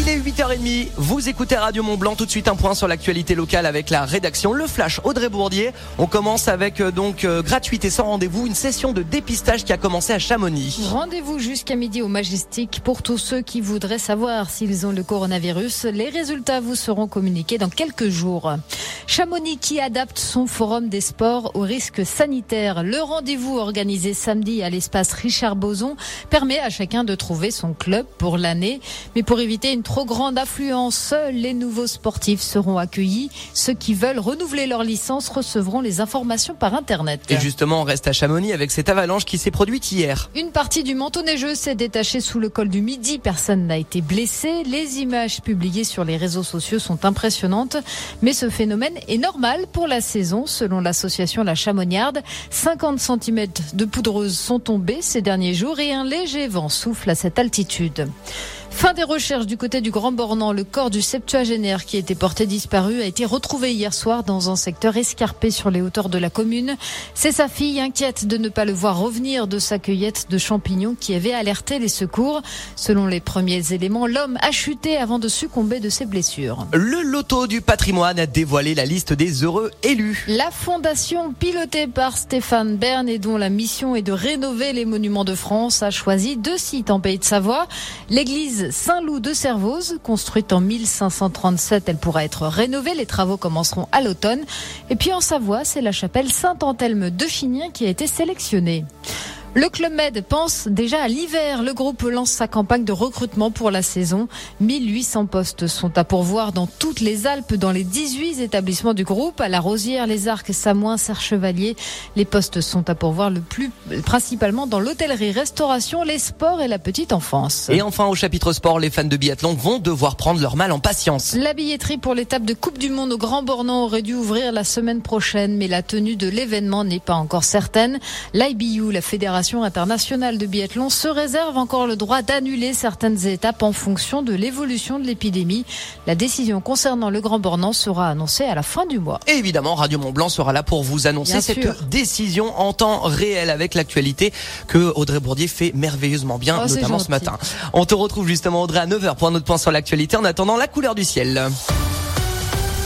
Il est 8h30, vous écoutez Radio Mont Blanc, tout de suite un point sur l'actualité locale avec la rédaction Le Flash Audrey Bourdier. On commence avec euh, donc euh, gratuité sans rendez-vous, une session de dépistage qui a commencé à Chamonix. Rendez-vous jusqu'à midi au Majestic pour tous ceux qui voudraient savoir s'ils ont le coronavirus. Les résultats vous seront communiqués dans quelques jours. Chamonix qui adapte son forum des sports aux risques sanitaires. Le rendez-vous organisé samedi à l'espace Richard Boson permet à chacun de trouver son club pour l'année. Mais pour éviter une trop grande affluence, seuls les nouveaux sportifs seront accueillis. Ceux qui veulent renouveler leur licence recevront les informations par Internet. Et justement, on reste à Chamonix avec cette avalanche qui s'est produite hier. Une partie du manteau neigeux s'est détachée sous le col du Midi. Personne n'a été blessé. Les images publiées sur les réseaux sociaux sont impressionnantes. Mais ce phénomène est normal pour la saison, selon l'association La Chamoniarde. 50 cm de poudreuse sont tombés ces derniers jours et un léger vent souffle à cette altitude. Fin des recherches du côté du Grand Bornand. Le corps du septuagénaire qui était porté disparu a été retrouvé hier soir dans un secteur escarpé sur les hauteurs de la commune. C'est sa fille inquiète de ne pas le voir revenir de sa cueillette de champignons qui avait alerté les secours. Selon les premiers éléments, l'homme a chuté avant de succomber de ses blessures. Le loto du patrimoine a dévoilé la liste des heureux élus. La fondation pilotée par Stéphane Bern et dont la mission est de rénover les monuments de France a choisi deux sites en Pays de Savoie. L'église Saint-Loup de Servoz, construite en 1537. Elle pourra être rénovée. Les travaux commenceront à l'automne. Et puis en Savoie, c'est la chapelle Saint-Anthelme de Finien qui a été sélectionnée. Le Club Med pense déjà à l'hiver. Le groupe lance sa campagne de recrutement pour la saison. 1800 postes sont à pourvoir dans toutes les Alpes, dans les 18 établissements du groupe, à La Rosière, Les Arcs, Samoin, Serre-Chevalier. Les postes sont à pourvoir le plus, principalement dans l'hôtellerie, restauration, les sports et la petite enfance. Et enfin, au chapitre sport, les fans de biathlon vont devoir prendre leur mal en patience. La billetterie pour l'étape de Coupe du Monde au Grand Bornand aurait dû ouvrir la semaine prochaine, mais la tenue de l'événement n'est pas encore certaine. L'IBU, la fédération internationale de biathlon se réserve encore le droit d'annuler certaines étapes en fonction de l'évolution de l'épidémie. La décision concernant le Grand Bornand sera annoncée à la fin du mois. Et évidemment, Radio Mont Blanc sera là pour vous annoncer cette décision en temps réel avec l'actualité que Audrey Bourdier fait merveilleusement bien, oh, notamment ce matin. On te retrouve justement Audrey à 9h pour un autre point sur l'actualité. En attendant, la couleur du ciel.